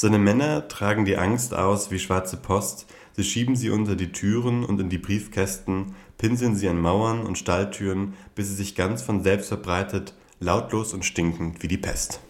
Seine Männer tragen die Angst aus wie schwarze Post, sie schieben sie unter die Türen und in die Briefkästen, pinseln sie an Mauern und Stalltüren, bis sie sich ganz von selbst verbreitet, lautlos und stinkend wie die Pest.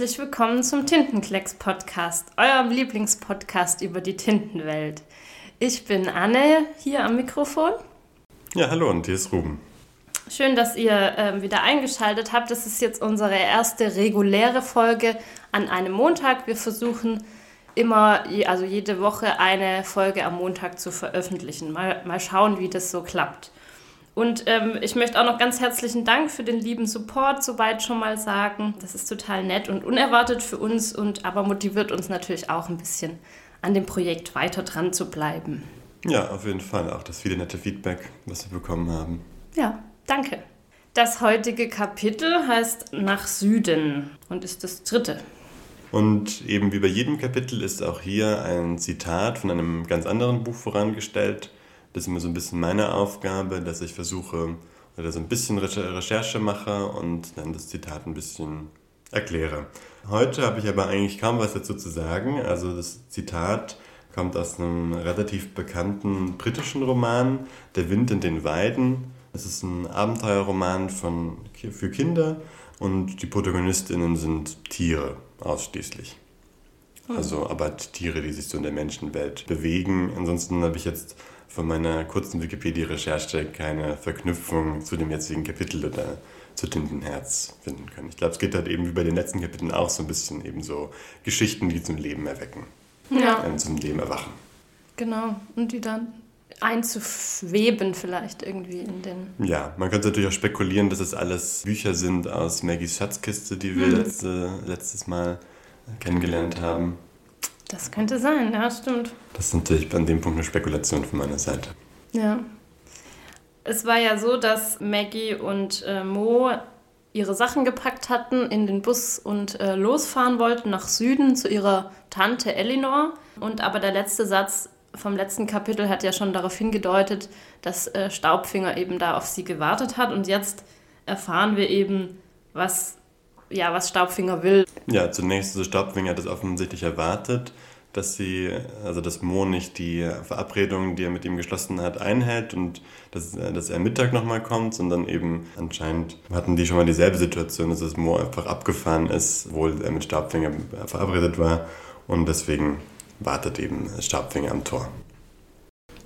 Herzlich willkommen zum Tintenklecks Podcast, eurem Lieblingspodcast über die Tintenwelt. Ich bin Anne hier am Mikrofon. Ja, hallo und hier ist Ruben. Schön, dass ihr äh, wieder eingeschaltet habt. Das ist jetzt unsere erste reguläre Folge an einem Montag. Wir versuchen immer, also jede Woche eine Folge am Montag zu veröffentlichen. Mal, mal schauen, wie das so klappt. Und ähm, ich möchte auch noch ganz herzlichen Dank für den lieben Support soweit schon mal sagen. Das ist total nett und unerwartet für uns und aber motiviert uns natürlich auch ein bisschen an dem Projekt weiter dran zu bleiben. Ja, auf jeden Fall auch das viele nette Feedback, was wir bekommen haben. Ja, danke. Das heutige Kapitel heißt Nach Süden und ist das dritte. Und eben wie bei jedem Kapitel ist auch hier ein Zitat von einem ganz anderen Buch vorangestellt. Das ist immer so ein bisschen meine Aufgabe, dass ich versuche oder so ein bisschen Recherche mache und dann das Zitat ein bisschen erkläre. Heute habe ich aber eigentlich kaum was dazu zu sagen. Also das Zitat kommt aus einem relativ bekannten britischen Roman, Der Wind in den Weiden. Es ist ein Abenteuerroman von, für Kinder und die Protagonistinnen sind Tiere ausschließlich. Also aber Tiere, die sich so in der Menschenwelt bewegen. Ansonsten habe ich jetzt von meiner kurzen Wikipedia-Recherche keine Verknüpfung zu dem jetzigen Kapitel oder zu Tintenherz finden können. Ich glaube, es geht halt eben wie bei den letzten Kapiteln auch so ein bisschen eben so Geschichten, die zum Leben erwecken. Ja. Ähm, zum Leben erwachen. Genau. Und die dann einzuweben vielleicht irgendwie in den... Ja, man könnte natürlich auch spekulieren, dass es alles Bücher sind aus Maggies Schatzkiste, die wir hm. letzte, letztes Mal kennengelernt haben. Das könnte sein, ja, stimmt. Das ist natürlich an dem Punkt eine Spekulation von meiner Seite. Ja. Es war ja so, dass Maggie und äh, Mo ihre Sachen gepackt hatten, in den Bus und äh, losfahren wollten nach Süden zu ihrer Tante Elinor. Und aber der letzte Satz vom letzten Kapitel hat ja schon darauf hingedeutet, dass äh, Staubfinger eben da auf sie gewartet hat. Und jetzt erfahren wir eben, was ja, was Staubfinger will. Ja, zunächst, also Staubfinger hat es offensichtlich erwartet, dass sie, also dass Mo nicht die Verabredung, die er mit ihm geschlossen hat, einhält und dass, dass er Mittag nochmal kommt, sondern eben anscheinend hatten die schon mal dieselbe Situation, dass es Mo einfach abgefahren ist, obwohl er mit Staubfinger verabredet war und deswegen wartet eben Staubfinger am Tor.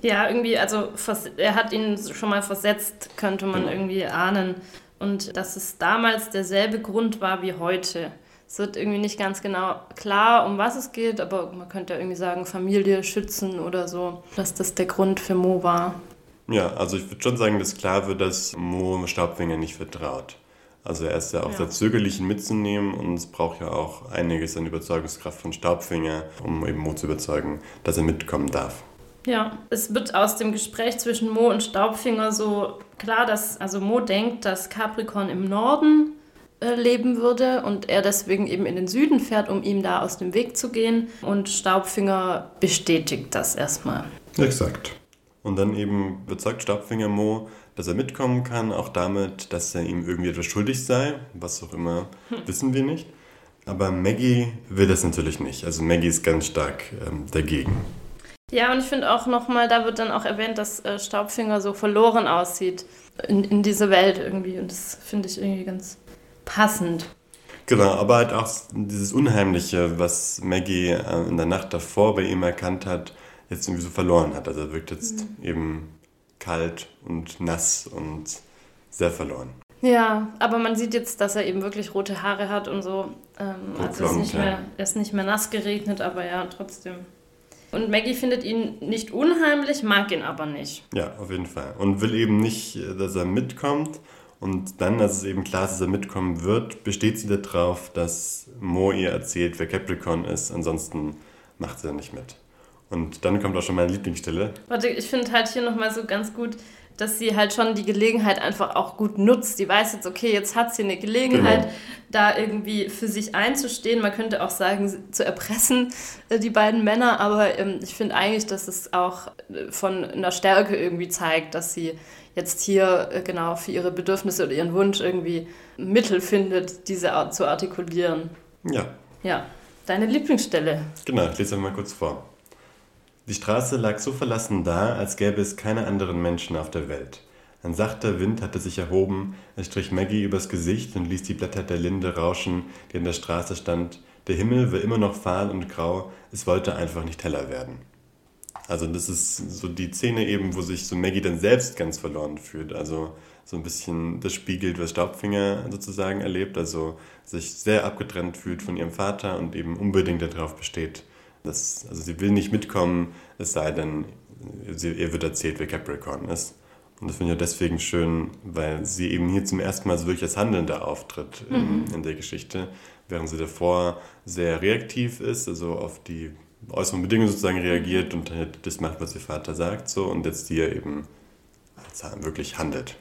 Ja, irgendwie, also er hat ihn schon mal versetzt, könnte man genau. irgendwie ahnen und dass es damals derselbe Grund war wie heute. Es wird irgendwie nicht ganz genau klar, um was es geht, aber man könnte ja irgendwie sagen, Familie schützen oder so, dass das der Grund für Mo war. Ja, also ich würde schon sagen, dass klar wird, dass Mo Staubfinger nicht vertraut. Also er ist ja auch ja. sehr zögerlich, ihn mitzunehmen und es braucht ja auch einiges an Überzeugungskraft von Staubfinger, um eben Mo zu überzeugen, dass er mitkommen darf. Ja, es wird aus dem Gespräch zwischen Mo und Staubfinger so klar, dass also Mo denkt, dass Capricorn im Norden äh, leben würde und er deswegen eben in den Süden fährt, um ihm da aus dem Weg zu gehen. Und Staubfinger bestätigt das erstmal. Exakt. Und dann eben bezeugt Staubfinger Mo, dass er mitkommen kann, auch damit, dass er ihm irgendwie etwas schuldig sei, was auch immer, hm. wissen wir nicht. Aber Maggie will das natürlich nicht. Also Maggie ist ganz stark ähm, dagegen. Ja, und ich finde auch nochmal, da wird dann auch erwähnt, dass äh, Staubfinger so verloren aussieht in, in dieser Welt irgendwie. Und das finde ich irgendwie ganz passend. Genau, aber halt auch dieses Unheimliche, was Maggie äh, in der Nacht davor bei ihm erkannt hat, jetzt irgendwie so verloren hat. Also er wirkt jetzt mhm. eben kalt und nass und sehr verloren. Ja, aber man sieht jetzt, dass er eben wirklich rote Haare hat und so. Ähm, also ist nicht mehr, er ist nicht mehr nass geregnet, aber ja, trotzdem. Und Maggie findet ihn nicht unheimlich, mag ihn aber nicht. Ja, auf jeden Fall. Und will eben nicht, dass er mitkommt. Und dann, als es eben klar ist, dass er mitkommen wird, besteht sie darauf, dass Mo ihr erzählt, wer Capricorn ist. Ansonsten macht sie nicht mit. Und dann kommt auch schon meine Lieblingsstelle. Warte, ich finde halt hier nochmal so ganz gut, dass sie halt schon die Gelegenheit einfach auch gut nutzt. Die weiß jetzt, okay, jetzt hat sie eine Gelegenheit, genau. da irgendwie für sich einzustehen. Man könnte auch sagen, zu erpressen, äh, die beiden Männer. Aber ähm, ich finde eigentlich, dass es auch äh, von einer Stärke irgendwie zeigt, dass sie jetzt hier äh, genau für ihre Bedürfnisse oder ihren Wunsch irgendwie Mittel findet, diese Art zu artikulieren. Ja. Ja. Deine Lieblingsstelle. Genau, ich lese mal kurz vor. Die Straße lag so verlassen da, als gäbe es keine anderen Menschen auf der Welt. Ein sachter Wind hatte sich erhoben, er strich Maggie übers Gesicht und ließ die Blätter der Linde rauschen, die an der Straße stand. Der Himmel war immer noch fahl und grau, es wollte einfach nicht heller werden. Also das ist so die Szene eben, wo sich so Maggie dann selbst ganz verloren fühlt. Also so ein bisschen das spiegelt, was Staubfinger sozusagen erlebt. Also sich sehr abgetrennt fühlt von ihrem Vater und eben unbedingt darauf besteht, das, also sie will nicht mitkommen, es sei denn, sie, ihr wird erzählt, wer Capricorn ist. Und das finde ich auch deswegen schön, weil sie eben hier zum ersten Mal so wirklich als Handelnder auftritt mhm. in, in, der Geschichte, während sie davor sehr reaktiv ist, also auf die äußeren Bedingungen sozusagen reagiert und halt das macht, was ihr Vater sagt, so und jetzt hier eben wirklich handelt.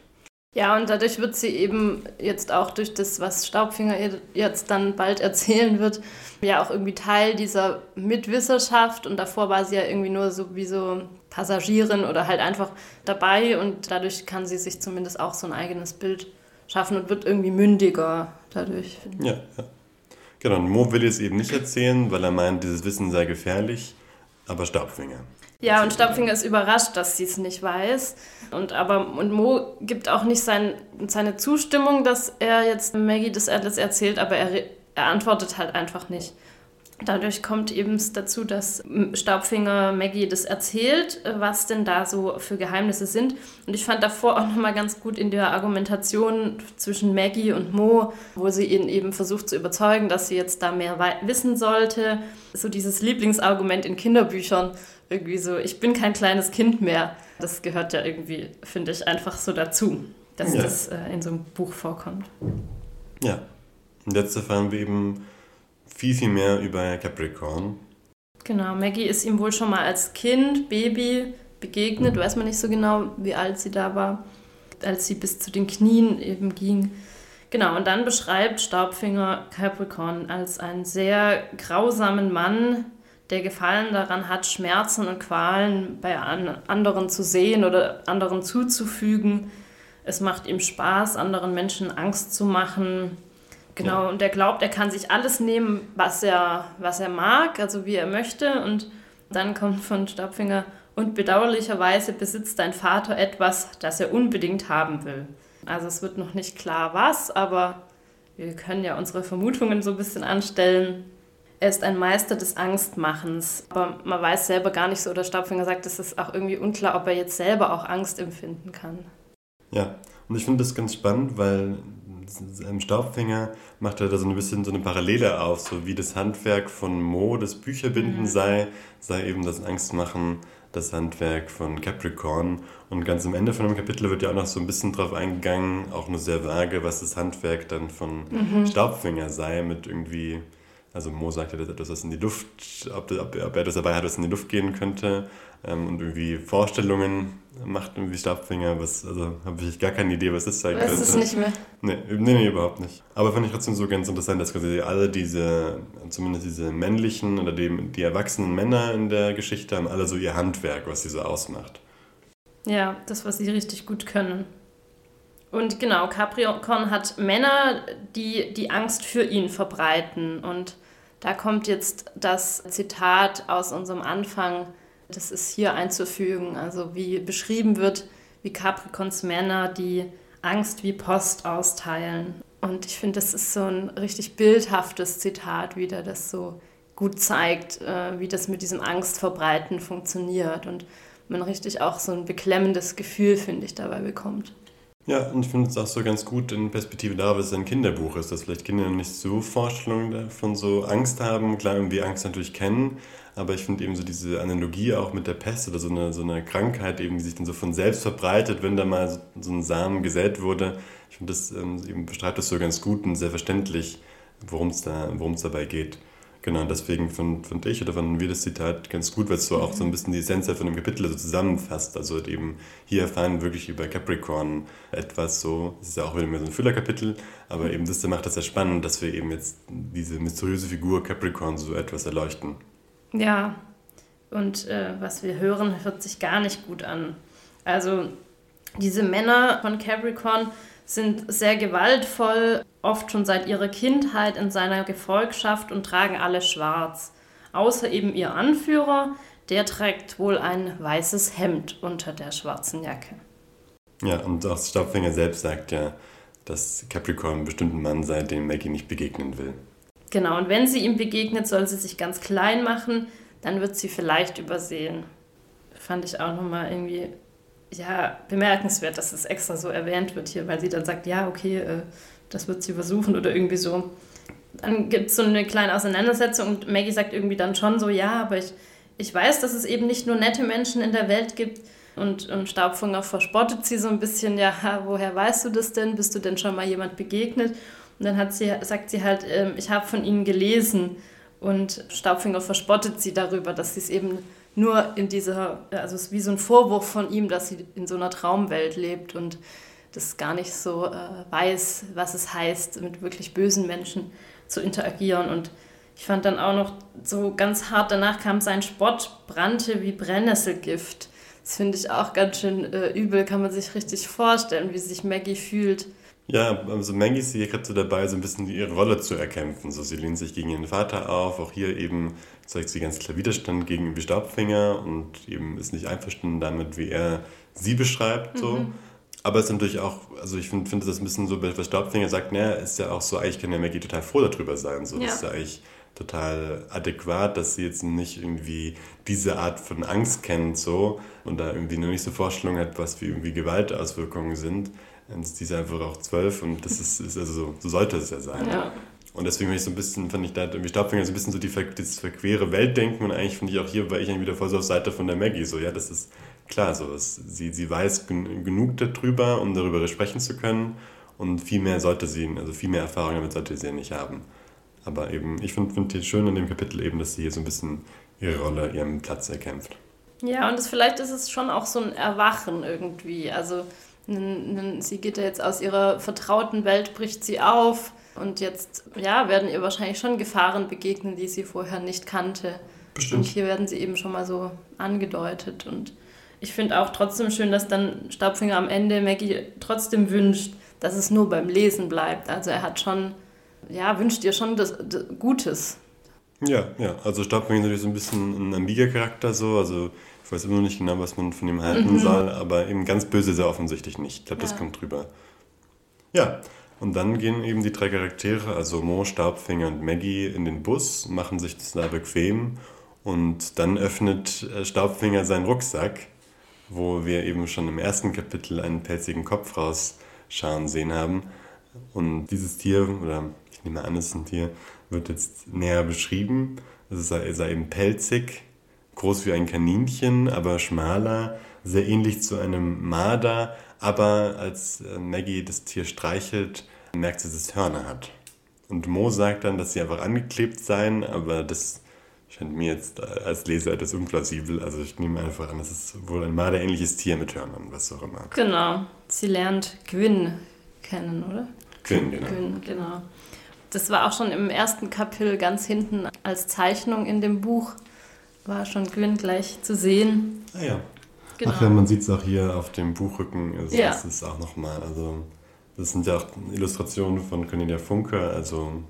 Ja, und dadurch wird sie eben jetzt auch durch das, was Staubfinger jetzt dann bald erzählen wird, ja auch irgendwie Teil dieser Mitwisserschaft. Und davor war sie ja irgendwie nur so wie so Passagierin oder halt einfach dabei. Und dadurch kann sie sich zumindest auch so ein eigenes Bild schaffen und wird irgendwie mündiger dadurch. Ja, ja. Genau, und Mo will es eben nicht erzählen, weil er meint, dieses Wissen sei gefährlich, aber Staubfinger. Ja, und Staubfinger ist überrascht, dass sie es nicht weiß. Und, aber, und Mo gibt auch nicht sein, seine Zustimmung, dass er jetzt Maggie das alles erzählt, aber er, er antwortet halt einfach nicht. Dadurch kommt eben dazu, dass Staubfinger Maggie das erzählt, was denn da so für Geheimnisse sind. Und ich fand davor auch nochmal ganz gut in der Argumentation zwischen Maggie und Mo, wo sie ihn eben versucht zu überzeugen, dass sie jetzt da mehr wissen sollte. So dieses Lieblingsargument in Kinderbüchern, irgendwie so, ich bin kein kleines Kind mehr. Das gehört ja irgendwie, finde ich, einfach so dazu, dass ja. das äh, in so einem Buch vorkommt. Ja. Und jetzt erfahren wir eben viel, viel mehr über Capricorn. Genau, Maggie ist ihm wohl schon mal als Kind, Baby begegnet, weiß man nicht so genau, wie alt sie da war, als sie bis zu den Knien eben ging. Genau, und dann beschreibt Staubfinger Capricorn als einen sehr grausamen Mann, der Gefallen daran hat, Schmerzen und Qualen bei anderen zu sehen oder anderen zuzufügen. Es macht ihm Spaß, anderen Menschen Angst zu machen. Genau, ja. und er glaubt, er kann sich alles nehmen, was er, was er mag, also wie er möchte. Und dann kommt von Staubfinger, und bedauerlicherweise besitzt dein Vater etwas, das er unbedingt haben will. Also es wird noch nicht klar was, aber wir können ja unsere Vermutungen so ein bisschen anstellen. Er ist ein Meister des Angstmachens. Aber man weiß selber gar nicht so, oder Staubfinger sagt, es ist auch irgendwie unklar, ob er jetzt selber auch Angst empfinden kann. Ja, und ich finde das ganz spannend, weil im Staubfinger macht er da so ein bisschen so eine Parallele auf, so wie das Handwerk von Mo, das Bücherbinden mhm. sei, sei eben das Angstmachen das Handwerk von Capricorn. Und ganz am Ende von dem Kapitel wird ja auch noch so ein bisschen drauf eingegangen, auch nur sehr vage, was das Handwerk dann von mhm. Staubfinger sei, mit irgendwie also Mo sagt ja, dass etwas, was in die Luft, ob, ob, ob er etwas dabei hat, was in die Luft gehen könnte ähm, und irgendwie Vorstellungen macht irgendwie Stabfinger, was, also habe ich gar keine Idee, was das sein könnte. Das ist nicht mehr. Nee, nee, nee, überhaupt nicht. Aber fand ich trotzdem so ganz interessant, dass quasi alle diese, zumindest diese männlichen oder die, die erwachsenen Männer in der Geschichte haben alle so ihr Handwerk, was sie so ausmacht. Ja, das, was sie richtig gut können. Und genau, Capricorn hat Männer, die die Angst für ihn verbreiten und da kommt jetzt das Zitat aus unserem Anfang, das ist hier einzufügen, also wie beschrieben wird, wie Capricorns Männer die Angst wie Post austeilen. Und ich finde, das ist so ein richtig bildhaftes Zitat wieder, das so gut zeigt, äh, wie das mit diesem Angstverbreiten funktioniert und man richtig auch so ein beklemmendes Gefühl, finde ich, dabei bekommt. Ja, und ich finde es auch so ganz gut in Perspektive darauf, dass es ein Kinderbuch ist, dass vielleicht Kinder nicht so Vorstellungen davon so Angst haben, klar irgendwie Angst natürlich kennen, aber ich finde eben so diese Analogie auch mit der Pest oder so eine, so eine Krankheit eben, die sich dann so von selbst verbreitet, wenn da mal so, ein Samen gesät wurde. Ich finde das ähm, eben beschreibt das so ganz gut und sehr verständlich, worum es da, worum es dabei geht. Genau, deswegen finde find ich oder fanden wir das Zitat ganz gut, weil es so auch so ein bisschen die Essenz von dem Kapitel so zusammenfasst. Also eben hier erfahren wir wirklich über Capricorn etwas so, das ist ja auch wieder mehr so ein Füllerkapitel, aber eben das macht das ja spannend, dass wir eben jetzt diese mysteriöse Figur Capricorn so etwas erleuchten. Ja, und äh, was wir hören, hört sich gar nicht gut an. Also diese Männer von Capricorn sind sehr gewaltvoll, oft schon seit ihrer Kindheit in seiner Gefolgschaft und tragen alle schwarz. Außer eben ihr Anführer, der trägt wohl ein weißes Hemd unter der schwarzen Jacke. Ja, und auch Staubfinger selbst sagt ja, dass Capricorn ein bestimmter Mann sei, dem Maggie nicht begegnen will. Genau, und wenn sie ihm begegnet, soll sie sich ganz klein machen, dann wird sie vielleicht übersehen. Fand ich auch nochmal irgendwie ja, bemerkenswert, dass es extra so erwähnt wird hier, weil sie dann sagt, ja, okay, äh, das wird sie versuchen oder irgendwie so. Dann gibt es so eine kleine Auseinandersetzung und Maggie sagt irgendwie dann schon so, ja, aber ich, ich weiß, dass es eben nicht nur nette Menschen in der Welt gibt. Und, und Staubfunger verspottet sie so ein bisschen, ja, woher weißt du das denn? Bist du denn schon mal jemand begegnet? Und dann hat sie, sagt sie halt, äh, ich habe von ihnen gelesen. Und Staubfinger verspottet sie darüber, dass sie es eben nur in dieser, also es ist wie so ein Vorwurf von ihm, dass sie in so einer Traumwelt lebt und das gar nicht so äh, weiß, was es heißt, mit wirklich bösen Menschen zu interagieren. Und ich fand dann auch noch so ganz hart, danach kam sein Spott, brannte wie Brennnesselgift. Das finde ich auch ganz schön äh, übel, kann man sich richtig vorstellen, wie sich Maggie fühlt. Ja, also Maggie ist hier gerade so dabei, so ein bisschen ihre Rolle zu erkämpfen. So, sie lehnt sich gegen ihren Vater auf, auch hier eben zeigt sie ganz klar Widerstand gegen Staubfinger und eben ist nicht einverstanden damit, wie er sie beschreibt. So. Mhm. Aber es ist natürlich auch, also ich finde find das ein bisschen so, was Staubfinger sagt, naja, ist ja auch so, eigentlich kann ja Maggie total froh darüber sein. So. Ja. Das ist ja eigentlich total adäquat, dass sie jetzt nicht irgendwie diese Art von Angst kennt so und da irgendwie noch nicht so Vorstellung hat, was wie irgendwie Gewaltauswirkungen sind. Jetzt ist einfach auch zwölf und das ist, ist also so, so sollte es ja sein. Ja. Und deswegen bin ich so ein bisschen, fand ich da irgendwie Staubfinger so ein bisschen so die, das verquere Weltdenken und eigentlich finde ich auch hier, war ich eigentlich wieder voll so auf Seite von der Maggie, so, ja, das ist klar, so, das, sie, sie weiß gen genug darüber, um darüber sprechen zu können und viel mehr sollte sie, also viel mehr Erfahrung damit sollte sie ja nicht haben. Aber eben, ich finde find schön in dem Kapitel eben, dass sie hier so ein bisschen ihre Rolle, ihren Platz erkämpft. Ja, und das, vielleicht ist es schon auch so ein Erwachen irgendwie, also sie geht ja jetzt aus ihrer vertrauten Welt, bricht sie auf und jetzt ja, werden ihr wahrscheinlich schon Gefahren begegnen, die sie vorher nicht kannte. Bestimmt. Und hier werden sie eben schon mal so angedeutet. Und ich finde auch trotzdem schön, dass dann Staubfinger am Ende Maggie trotzdem wünscht, dass es nur beim Lesen bleibt. Also er hat schon, ja, wünscht ihr schon das, das Gutes. Ja, ja. Also Staubfinger ist natürlich so ein bisschen ein ambiger Charakter so. Also ich weiß immer noch nicht genau, was man von ihm halten mhm. soll, aber eben ganz böse sehr offensichtlich nicht. Ich glaube, das ja. kommt drüber. Ja, und dann gehen eben die drei Charaktere, also Mo, Staubfinger und Maggie, in den Bus, machen sich das da bequem und dann öffnet äh, Staubfinger seinen Rucksack, wo wir eben schon im ersten Kapitel einen pelzigen Kopf rausschauen sehen haben. Und dieses Tier, oder ich nehme an, es ist ein Tier, wird jetzt näher beschrieben. Es sei eben pelzig, groß wie ein Kaninchen, aber schmaler, sehr ähnlich zu einem Marder, aber als äh, Maggie das Tier streichelt, merkt sie, dass es Hörner hat. Und Mo sagt dann, dass sie einfach angeklebt seien, aber das scheint mir jetzt als Leser etwas unplausibel. Also ich nehme einfach an, das ist wohl ein marderähnliches Tier mit Hörnern, was auch immer. Genau. Sie lernt Gwyn kennen, oder? Gwyn, genau. Gwyn, genau. Das war auch schon im ersten Kapitel ganz hinten als Zeichnung in dem Buch. War schon Gwyn gleich zu sehen. Ah ja. Genau. Ach ja, man sieht es auch hier auf dem Buchrücken. Also ja. Das ist auch nochmal, also das sind ja auch Illustrationen von Cornelia Funke, also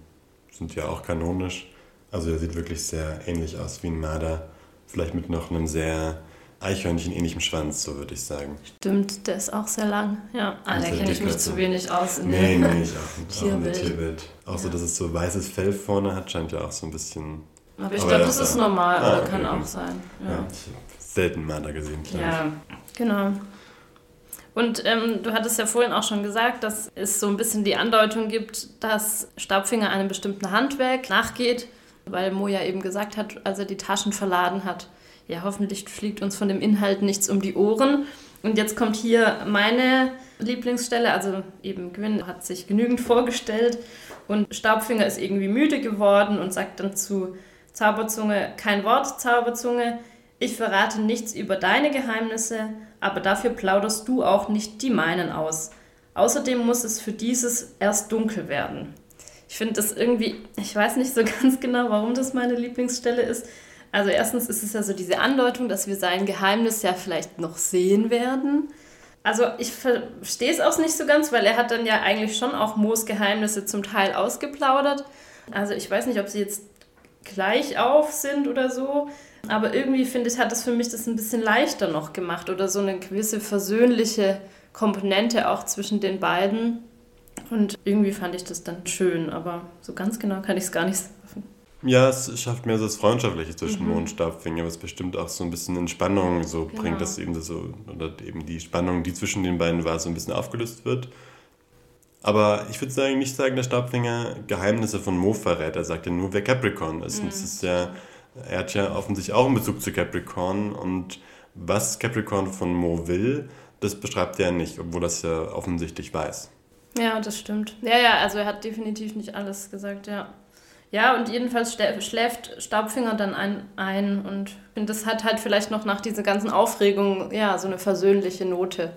sind ja auch kanonisch. Also er sieht wirklich sehr ähnlich aus wie ein Marder. Vielleicht mit noch einem sehr Eichhörnchen-ähnlichem Schwanz, so würde ich sagen. Stimmt, der ist auch sehr lang. Ja, ah, da kenne ich mich zu wenig aus in nee, der nee, ich auch, Tierwelt. Auch in der Tierwelt. Auch ja. so, dass es so weißes Fell vorne hat, scheint ja auch so ein bisschen... Aber ich glaube, das ist normal, ah, oder kann auch sein. Ja. ja ich habe selten Marder gesehen, glaube Ja, genau. Und ähm, du hattest ja vorhin auch schon gesagt, dass es so ein bisschen die Andeutung gibt, dass Staubfinger einem bestimmten Handwerk nachgeht, weil Mo ja eben gesagt hat, als er die Taschen verladen hat, ja, hoffentlich fliegt uns von dem Inhalt nichts um die Ohren. Und jetzt kommt hier meine Lieblingsstelle. Also eben Gwyn hat sich genügend vorgestellt und Staubfinger ist irgendwie müde geworden und sagt dann zu Zauberzunge, kein Wort, Zauberzunge, ich verrate nichts über deine Geheimnisse, aber dafür plauderst du auch nicht die meinen aus. Außerdem muss es für dieses erst dunkel werden. Ich finde das irgendwie, ich weiß nicht so ganz genau, warum das meine Lieblingsstelle ist. Also erstens ist es ja so diese Andeutung, dass wir sein Geheimnis ja vielleicht noch sehen werden. Also ich verstehe es auch nicht so ganz, weil er hat dann ja eigentlich schon auch Moos Geheimnisse zum Teil ausgeplaudert. Also ich weiß nicht, ob sie jetzt gleich auf sind oder so. Aber irgendwie finde ich, hat das für mich das ein bisschen leichter noch gemacht oder so eine gewisse versöhnliche Komponente auch zwischen den beiden. Und irgendwie fand ich das dann schön, aber so ganz genau kann ich es gar nicht sagen. Ja, es schafft mehr so das Freundschaftliche zwischen mhm. Mo und Stabfinger, was bestimmt auch so ein bisschen Entspannung so genau. bringt, dass eben so, oder eben die Spannung, die zwischen den beiden war, so ein bisschen aufgelöst wird. Aber ich würde sagen, nicht sagen, dass Stabfinger Geheimnisse von Mo verrät. Er sagt ja nur, wer Capricorn ist. Mhm. Und das ist ja, er hat ja offensichtlich auch einen Bezug zu Capricorn. Und was Capricorn von Mo will, das beschreibt er nicht, obwohl er es ja offensichtlich weiß. Ja, das stimmt. Ja, ja, also er hat definitiv nicht alles gesagt, ja. Ja, und jedenfalls schläft Staubfinger dann ein, ein und das hat halt vielleicht noch nach dieser ganzen Aufregung, ja, so eine versöhnliche Note.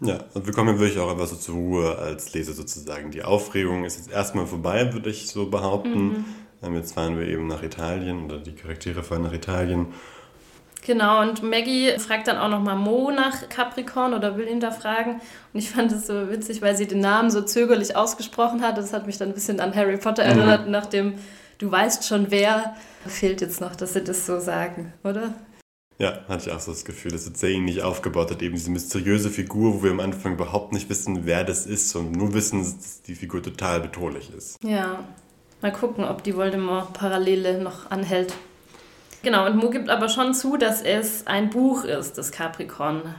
Ja, und wir kommen wirklich auch einfach so zur Ruhe als Leser sozusagen. Die Aufregung ist jetzt erstmal vorbei, würde ich so behaupten. Mhm. Ähm, jetzt fahren wir eben nach Italien oder die Charaktere fahren nach Italien Genau, und Maggie fragt dann auch nochmal Mo nach Capricorn oder will ihn da fragen. Und ich fand es so witzig, weil sie den Namen so zögerlich ausgesprochen hat. Das hat mich dann ein bisschen an Harry Potter mhm. erinnert, nach dem Du weißt schon wer. Fehlt jetzt noch, dass sie das so sagen, oder? Ja, hatte ich auch so das Gefühl, dass sehr ähnlich aufgebaut hat, eben diese mysteriöse Figur, wo wir am Anfang überhaupt nicht wissen, wer das ist und nur wissen, dass die Figur total bedrohlich ist. Ja, mal gucken, ob die Voldemort-Parallele noch anhält. Genau, und Mo gibt aber schon zu, dass es ein Buch ist, das Capricorn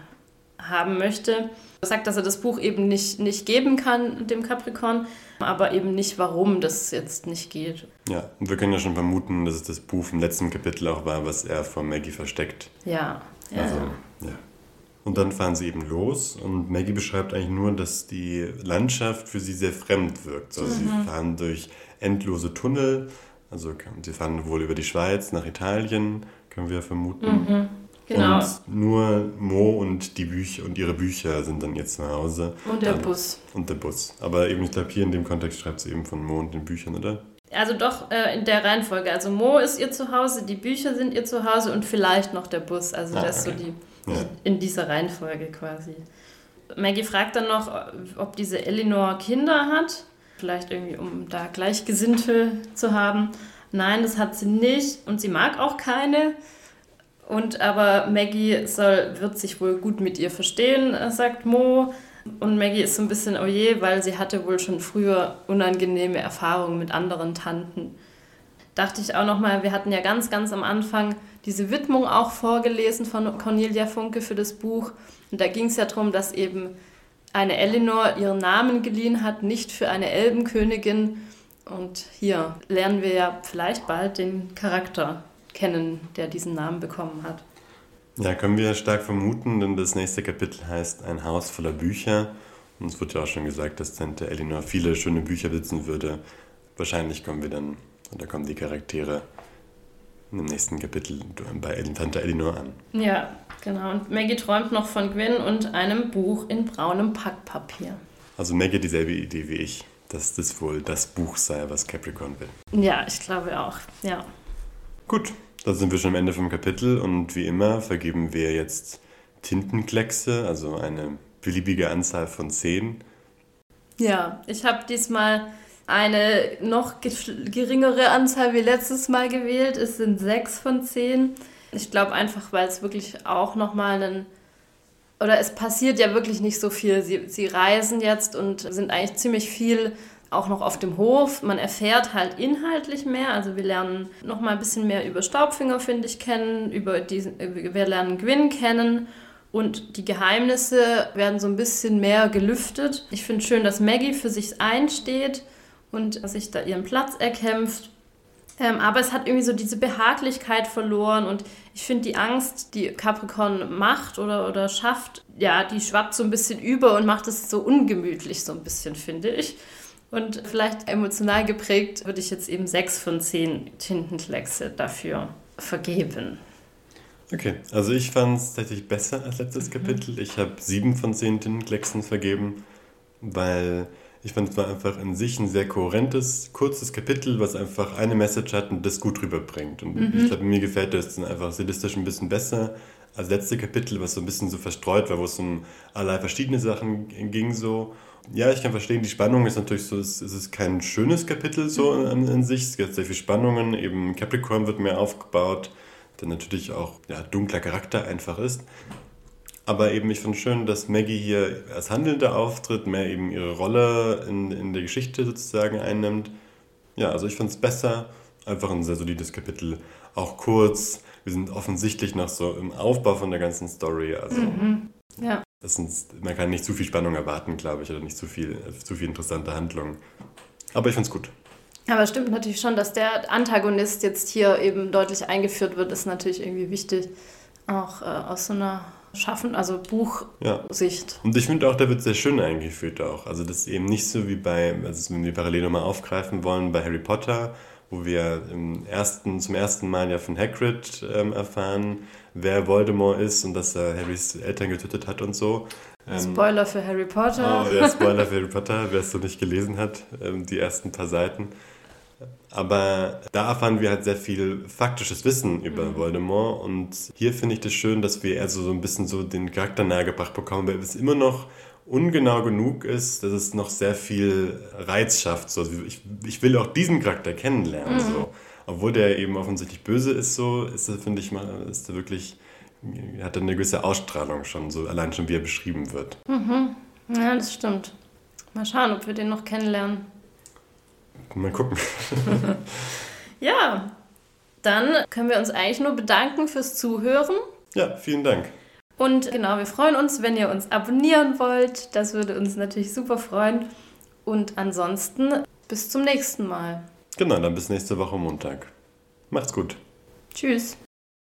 haben möchte. Er sagt, dass er das Buch eben nicht, nicht geben kann, dem Capricorn, aber eben nicht, warum das jetzt nicht geht. Ja, und wir können ja schon vermuten, dass es das Buch im letzten Kapitel auch war, was er vor Maggie versteckt. Ja, ja. Also, ja. Und dann fahren sie eben los und Maggie beschreibt eigentlich nur, dass die Landschaft für sie sehr fremd wirkt. Also mhm. sie fahren durch endlose Tunnel also sie fahren wohl über die Schweiz nach Italien, können wir vermuten. Mhm, genau. Und nur Mo und die Bücher und ihre Bücher sind dann jetzt zu Hause. Und der dann, Bus. Und der Bus. Aber eben, ich glaube, hier in dem Kontext schreibt sie eben von Mo und den Büchern, oder? Also doch äh, in der Reihenfolge. Also Mo ist ihr Zuhause, die Bücher sind ihr Zuhause und vielleicht noch der Bus. Also ah, das okay. so die ja. in dieser Reihenfolge quasi. Maggie fragt dann noch, ob diese Elinor Kinder hat vielleicht irgendwie, um da Gleichgesinnte zu haben. Nein, das hat sie nicht und sie mag auch keine. Und aber Maggie soll, wird sich wohl gut mit ihr verstehen, sagt Mo. Und Maggie ist so ein bisschen oje, oh weil sie hatte wohl schon früher unangenehme Erfahrungen mit anderen Tanten. Dachte ich auch nochmal, wir hatten ja ganz, ganz am Anfang diese Widmung auch vorgelesen von Cornelia Funke für das Buch. Und da ging es ja darum, dass eben eine Elinor ihren Namen geliehen hat, nicht für eine Elbenkönigin. Und hier lernen wir ja vielleicht bald den Charakter kennen, der diesen Namen bekommen hat. Ja, können wir stark vermuten, denn das nächste Kapitel heißt Ein Haus voller Bücher. Und es wird ja auch schon gesagt, dass Tante Elinor viele schöne Bücher besitzen würde. Wahrscheinlich kommen wir dann, oder kommen die Charaktere im nächsten Kapitel bei Tante Elinor an. Ja, genau. Und Maggie träumt noch von Gwyn und einem Buch in braunem Packpapier. Also Maggie dieselbe Idee wie ich, dass das wohl das Buch sei, was Capricorn will. Ja, ich glaube auch, ja. Gut, da sind wir schon am Ende vom Kapitel und wie immer vergeben wir jetzt Tintenkleckse, also eine beliebige Anzahl von zehn. Ja, ich habe diesmal eine noch geringere Anzahl wie letztes Mal gewählt. Es sind sechs von zehn. Ich glaube einfach, weil es wirklich auch nochmal ein. Oder es passiert ja wirklich nicht so viel. Sie, sie reisen jetzt und sind eigentlich ziemlich viel auch noch auf dem Hof. Man erfährt halt inhaltlich mehr. Also wir lernen noch mal ein bisschen mehr über Staubfinger, finde ich, kennen. Über die, wir lernen Gwyn kennen. Und die Geheimnisse werden so ein bisschen mehr gelüftet. Ich finde schön, dass Maggie für sich einsteht und sich da ihren Platz erkämpft. Ähm, aber es hat irgendwie so diese Behaglichkeit verloren und ich finde die Angst, die Capricorn macht oder, oder schafft, ja, die schwappt so ein bisschen über und macht es so ungemütlich so ein bisschen, finde ich. Und vielleicht emotional geprägt würde ich jetzt eben sechs von zehn Tintenkleckse dafür vergeben. Okay, also ich fand es tatsächlich besser als letztes mhm. Kapitel. Ich habe sieben von zehn Tintenklecksen vergeben, weil ich fand es war einfach in sich ein sehr kohärentes, kurzes Kapitel, was einfach eine Message hat und das gut rüberbringt. Und mhm. ich glaube, mir gefällt das dann einfach stilistisch ein bisschen besser als letzte Kapitel, was so ein bisschen so verstreut war, wo es um allerlei verschiedene Sachen ging so. Ja, ich kann verstehen, die Spannung ist natürlich so, es, ist kein schönes Kapitel so mhm. in, in, sich. Es gibt sehr viele Spannungen, eben Capricorn wird mehr aufgebaut, der natürlich auch ja, dunkler Charakter einfach ist. Aber eben, ich finde schön, dass Maggie hier als Handelnde auftritt, mehr eben ihre Rolle in, in der Geschichte sozusagen einnimmt. Ja, also ich finde es besser. Einfach ein sehr solides Kapitel. Auch kurz. Wir sind offensichtlich noch so im Aufbau von der ganzen Story. Also mhm. ja. Das sind, man kann nicht zu viel Spannung erwarten, glaube ich, oder nicht zu viel, zu viel interessante Handlung. Aber ich finde es gut. Aber es stimmt natürlich schon, dass der Antagonist jetzt hier eben deutlich eingeführt wird, ist natürlich irgendwie wichtig. Auch äh, aus so einer Schaffen, also Buchsicht. Ja. Und ich finde auch, der wird sehr schön eingeführt auch. Also das ist eben nicht so wie bei, also wenn wir parallel nochmal aufgreifen wollen, bei Harry Potter, wo wir im ersten, zum ersten Mal ja von Hagrid ähm, erfahren, wer Voldemort ist und dass er Harrys Eltern getötet hat und so. Ähm, Spoiler für Harry Potter. Oh, ja, Spoiler für Harry Potter, wer es so nicht gelesen hat, ähm, die ersten paar Seiten. Aber da erfahren wir halt sehr viel faktisches Wissen über mhm. Voldemort und hier finde ich das schön, dass wir eher so, so ein bisschen so den Charakter nahegebracht bekommen, weil es immer noch ungenau genug ist, dass es noch sehr viel Reiz schafft. So, ich, ich will auch diesen Charakter kennenlernen. Mhm. So. Obwohl der eben offensichtlich böse ist, so ist er, finde ich, mal, ist er wirklich, hat er eine gewisse Ausstrahlung schon, so allein schon wie er beschrieben wird. Mhm. Ja, das stimmt. Mal schauen, ob wir den noch kennenlernen. Mal gucken. ja, dann können wir uns eigentlich nur bedanken fürs Zuhören. Ja, vielen Dank. Und genau, wir freuen uns, wenn ihr uns abonnieren wollt. Das würde uns natürlich super freuen. Und ansonsten bis zum nächsten Mal. Genau, dann bis nächste Woche Montag. Macht's gut. Tschüss.